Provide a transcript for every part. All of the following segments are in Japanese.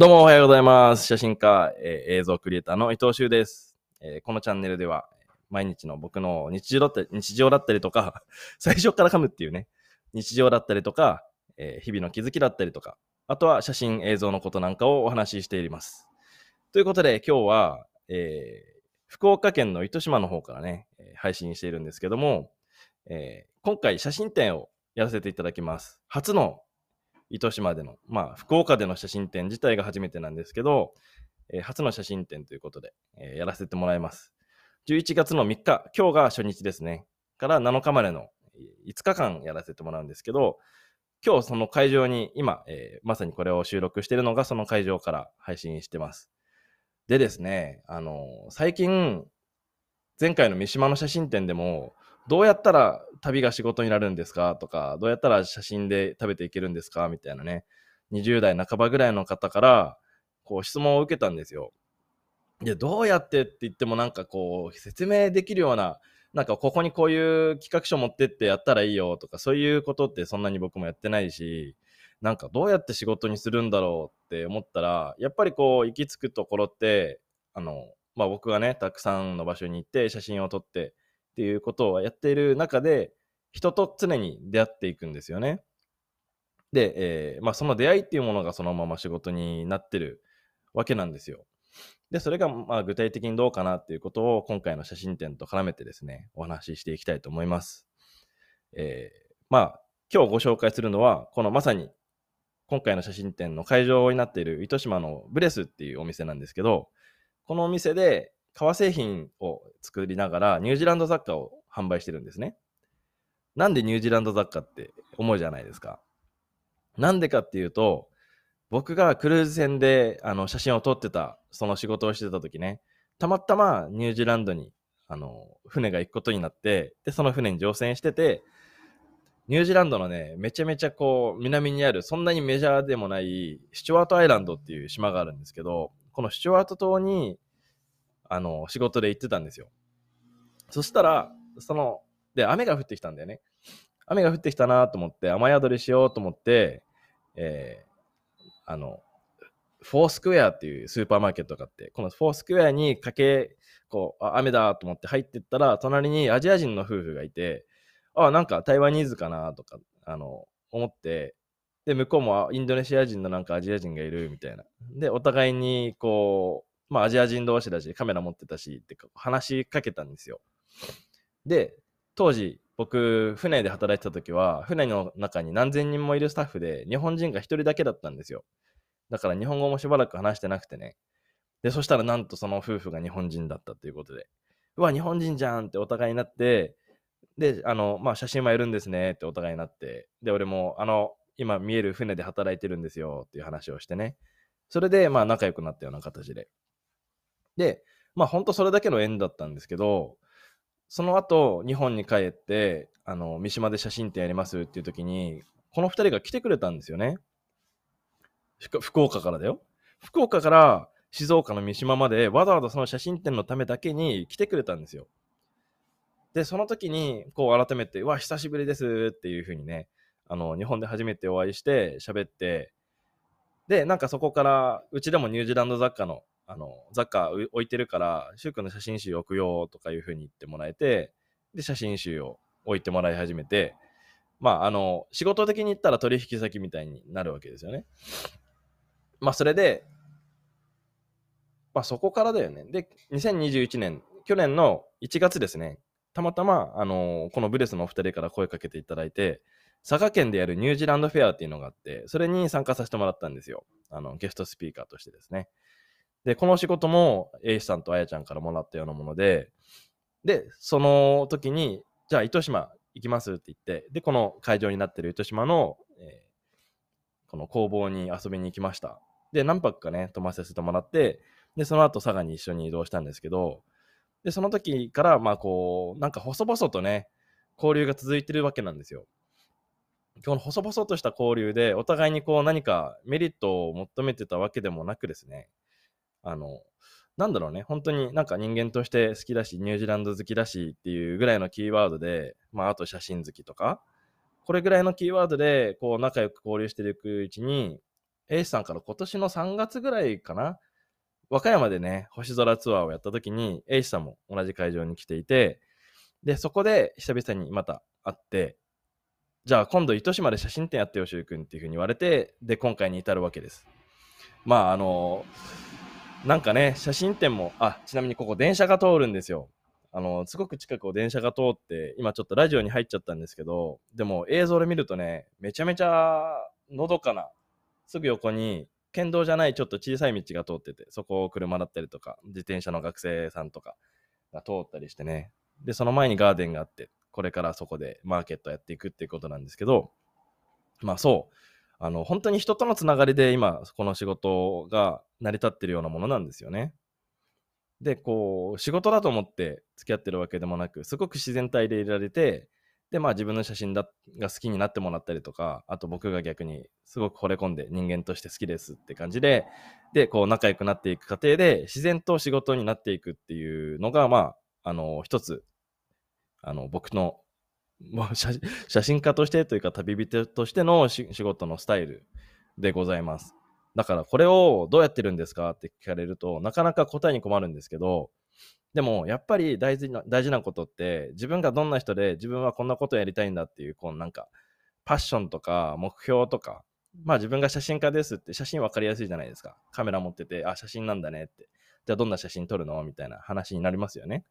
どうもおはようございます。写真家、えー映像クリエイターの伊藤修です、えーこのチャンネルでは、毎日の僕の日常だったり日常だったりとか、最初から噛むっていうね、日常だったりとか、えー日々の気づきだったりとか、あとは写真、映像のことなんかをお話ししています。ということで、今日は、え福岡県の糸島の方からね、配信しているんですけども、え今回写真展をやらせていただきます。初の糸島での、まあ、福岡での写真展自体が初めてなんですけど、えー初の写真展ということで、えーやらせてもらいます。11月の3日、今日が初日ですね。から7日までの5日間やらせてもらうんですけど、今日その会場に、今、えーまさにこれを収録しているのがその会場から配信してます。でですね、あの最近、前回の三島の写真展でも、どうやったら旅が仕事になるんですか？とか、どうやったら写真で食べていけるんですか？みたいなね、20代半ばぐらいの方から、こう質問を受けたんですよ。で、どうやってって言ってもなんかこう、説明できるような、なんかここにこういう企画書持ってってやったらいいよとか、そういうことってそんなに僕もやってないし、なんかどうやって仕事にするんだろうって思ったら、やっぱりこう、行き着くところって、あの、まあ僕がね、たくさんの場所に行って写真を撮ってっていうことをやっている中で、人と常に出会っていくんですよね。で、えーまあその出会いっていうものがそのまま仕事になってるわけなんですよ。で、それがまあ具体的にどうかなっていうことを今回の写真展と絡めてですね、お話ししていきたいと思います。えーまあ今日ご紹介するのは、このまさに今回の写真展の会場になっている糸島のブレスっていうお店なんですけど、このお店で革製品を作りながらニュージーランド雑貨を販売してるんですね。なんでニュージーランド雑貨って思うじゃないですか。なんでかっていうと、僕がクルーズ船であの写真を撮ってた、その仕事をしてた時ね、たまたまニュージーランドにあの船が行くことになって、で、その船に乗船してて、ニュージーランドのね、めちゃめちゃこう、南にある、そんなにメジャーでもない、スチュワートアイランドっていう島があるんですけど、このスチュワート島に、あの、仕事で行ってたんですよ。そしたら、その、で、雨が降ってきたんだよね。雨が降ってきたなと思って、雨宿りしようと思って、えーあの、フォースクエアっていうスーパーマーケットがあって、このフォースクエアにかけ、こう、雨だと思って入ってったら、隣にアジア人の夫婦がいて、あ、なんか台湾ニーズかなとか、あの、思って、で、向こうもインドネシア人のなんかアジア人がいるみたいな。で、お互いに、こう、まあアジア人同士だし、カメラ持ってたし、って話しかけたんですよ。で、当時、僕、船で働いてた時は、船の中に何千人もいるスタッフで、日本人が一人だけだったんですよ。だから日本語もしばらく話してなくてね。で、そしたらなんとその夫婦が日本人だったということで、うわ、日本人じゃんってお互いになって、で、あの、まあ、写真もやるんですねってお互いになって、で、俺も、あの、今見える船で働いてるんですよっていう話をしてね。それで、まあ、仲良くなったような形で。で、まあ、ほんとそれだけの縁だったんですけど、その後、日本に帰って、あの、三島で写真展やりますっていう時に、この二人が来てくれたんですよね。福岡からだよ。福岡から静岡の三島までわざわざその写真展のためだけに来てくれたんですよ。で、その時に、こう改めて、うわ、久しぶりですっていう風にね、あの、日本で初めてお会いして喋って、で、なんかそこから、うちでもニュージーランド雑貨の、あの、雑貨置いてるから、シュウ君の写真集置くよとかいう風に言ってもらえて、で、写真集を置いてもらい始めて、まあ、あの、仕事的に言ったら取引先みたいになるわけですよね。まあ、それで、まあ、そこからだよね。で、2021年、去年の1月ですね、たまたま、あのこのブレスのお二人から声かけていただいて、佐賀県でやるニュージーランドフェアっていうのがあって、それに参加させてもらったんですよ。あの、ゲストスピーカーとしてですね。で、この仕事も、エイシさんとあやちゃんからもらったようなもので、で、その時に、じゃあ、糸島行きますって言って、で、この会場になってる糸島の、えーこの工房に遊びに行きました。で、何泊かね、泊ませてもらって、で、その後佐賀に一緒に移動したんですけど、で、その時から、まあこう、なんか細々とね、交流が続いてるわけなんですよ。この細々とした交流で、お互いにこう何かメリットを求めてたわけでもなくですね、あの、なんだろうね、本当になんか人間として好きだし、ニュージーランド好きだしっていうぐらいのキーワードで、まああと写真好きとか、これぐらいのキーワードでこう仲良く交流していくうちに、A さんから今年の3月ぐらいかな、和歌山でね、星空ツアーをやった時に、A さんも同じ会場に来ていて、で、そこで久々にまた会って、じゃあ今度糸島で写真展やってよ、しゅうくんっていうふうに言われて、で、今回に至るわけです。まあ、あの、なんかね、写真展も、あ、ちなみにここ電車が通るんですよ。あの、すごく近くを電車が通って、今ちょっとラジオに入っちゃったんですけど、でも映像で見るとね、めちゃめちゃのどかな、すぐ横に県道じゃないちょっと小さい道が通ってて、そこを車だったりとか、自転車の学生さんとかが通ったりしてね。で、その前にガーデンがあって、これからそこでマーケットやっていくっていうことなんですけど、まあそう、あの、本当に人とのつながりで今、この仕事が成り立ってるようなものなんですよね。で、こう、仕事だと思って付き合ってるわけでもなく、すごく自然体でいられて、で、まあ自分の写真だが好きになってもらったりとか、あと僕が逆にすごく惚れ込んで人間として好きですって感じで、で、こう仲良くなっていく過程で自然と仕事になっていくっていうのが、まあ、あの、一つ、あの、僕の、まあ、写真家としてというか旅人としての仕事のスタイルでございます。だからこれをどうやってるんですかって聞かれると、なかなか答えに困るんですけど、でもやっぱり大事な大事なことって自分がどんな人で自分はこんなことやりたいんだっていうこうなんかパッションとか目標とかまあ自分が写真家ですって写真分かりやすいじゃないですか。カメラ持っててあ写真なんだねって。じゃあどんな写真撮るのみたいな話になりますよね。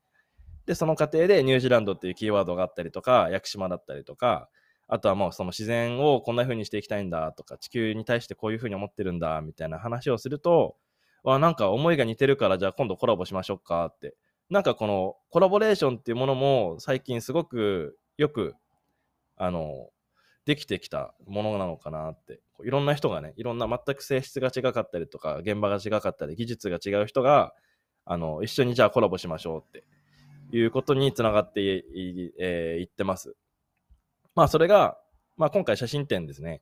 でその過程でニュージーランドっていうキーワードがあったりとか屋久島だったりとかあとはもうその自然をこんな風にしていきたいんだとか地球に対してこういう風に思ってるんだみたいな話をするとわなんか思いが似てるからじゃあ今度コラボしましょうかってなんかこのコラボレーションっていうものも最近すごくよく、あの、できてきたものなのかなって。いろんな人がね、いろんな全く性質が違かったりとか、現場が違かったり、技術が違う人が、あの、一緒にじゃあコラボしましょうっていうことにつながってい,、えー、ってます。まあそれが、まあ今回写真展ですね。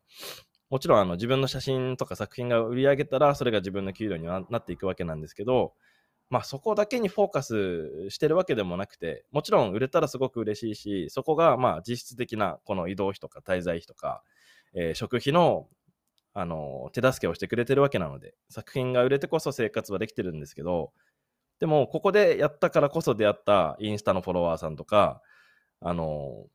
もちろんあの自分の写真とか作品が売り上げたら、それが自分の給料になっていくわけなんですけど、まあそこだけにフォーカスしてるわけでもなくて、もちろん売れたらすごく嬉しいし、そこがまあ実質的なこの移動費とか滞在費とか、えー、食費のあの手助けをしてくれてるわけなので、作品が売れてこそ生活はできてるんですけど、でもここでやったからこそ出会ったインスタのフォロワーさんとか、あの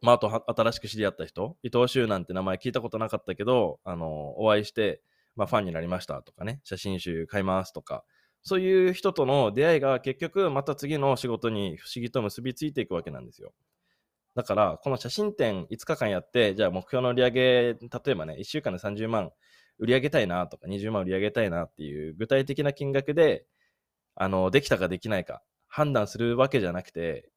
まあ、あと新しく知り合った人、伊藤修なんて名前聞いたことなかったけど、あのお会いして、まあ、ファンになりましたとかね、写真集買いますとか、そういう人との出会いが結局また次の仕事に不思議と結びついていくわけなんですよ。だから、この写真展5日間やって、じゃあ目標の売り上げ、例えばね、1週間で30万売り上げたいなとか20万売り上げたいなっていう具体的な金額で、あの、できたかできないか判断するわけじゃなくて、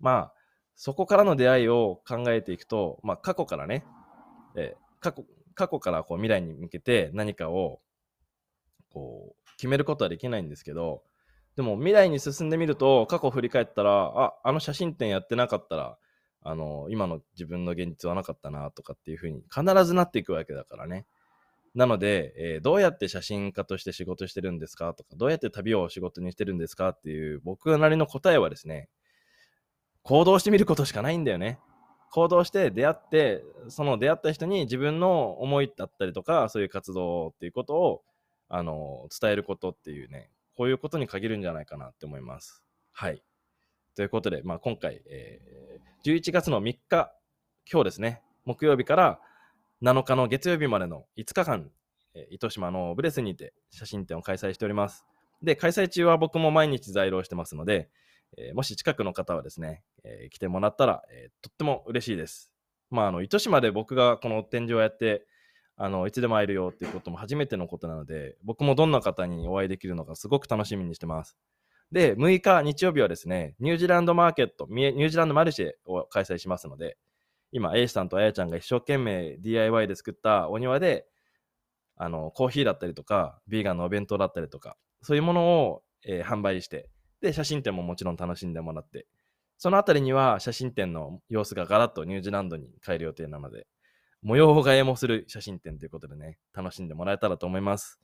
まあ、そこからの出会いを考えていくと、まあ、過去からね、え過去過去からこう未来に向けて何かをこう決めることはできないんですけど、でも未来に進んでみると、過去を振り返ったら、あ、あの写真展やってなかったら、あの、今の自分の現実はなかったなとかっていうふうに必ずなっていくわけだからね。なので、えー、どうやって写真家として仕事してるんですか？とか、どうやって旅を仕事にしてるんですか？っていう僕なりの答えはですね、行動してみることしかないんだよね。行動して出会って、その出会った人に自分の思いだったりとか、そういう活動っていうことをあの、伝えることっていうね、こういうことに限るんじゃないかなって思います。はい。ということで、まあ、今回、えー、11月の3日、今日ですね、木曜日から7日の月曜日までの5日間、え、糸島のブレスにて写真展を開催しております。で、開催中は僕も毎日在労してますので、え、もし近くの方はですね、え、来てもらったら、え、とっても嬉しいです。まあ、あの、糸島で僕がこの展示をやって、あのいつでも会えるよっていうことも初めてのことなので、僕もどんな方にお会いできるのかすごく楽しみにしてます。で、6日日曜日はですね、ニュージーランドマーケット、ニュージーランドマルシェを開催しますので、今、A さんとあやちゃんが一生懸命 DIY で作ったお庭で、あの、コーヒーだったりとか、ビーガンのお弁当だったりとか、そういうものを、えー、販売して、で、写真展ももちろん楽しんでもらって、そのあたりには写真展の様子がガラッとニュージーランドに帰る予定なので、模様替えもする写真展ということでね、楽しんでもらえたらと思います。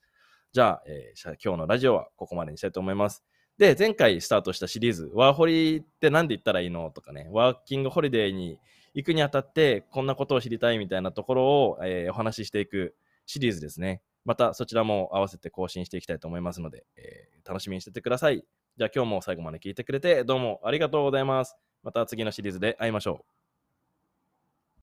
じゃあ、えー、今日のラジオはここまでにしたいと思います。で、前回スタートしたシリーズ、ワーホリって何で言ったらいいのとかね、ワーキングホリデーに行くにあたって、こんなことを知りたいみたいなところを、えー、お話ししていくシリーズですね。またそちらも合わせて更新していきたいと思いますので、えー楽しみにしててください。じゃあ今日も最後まで聞いてくれてどうもありがとうございます。また次のシリーズで会いましょう。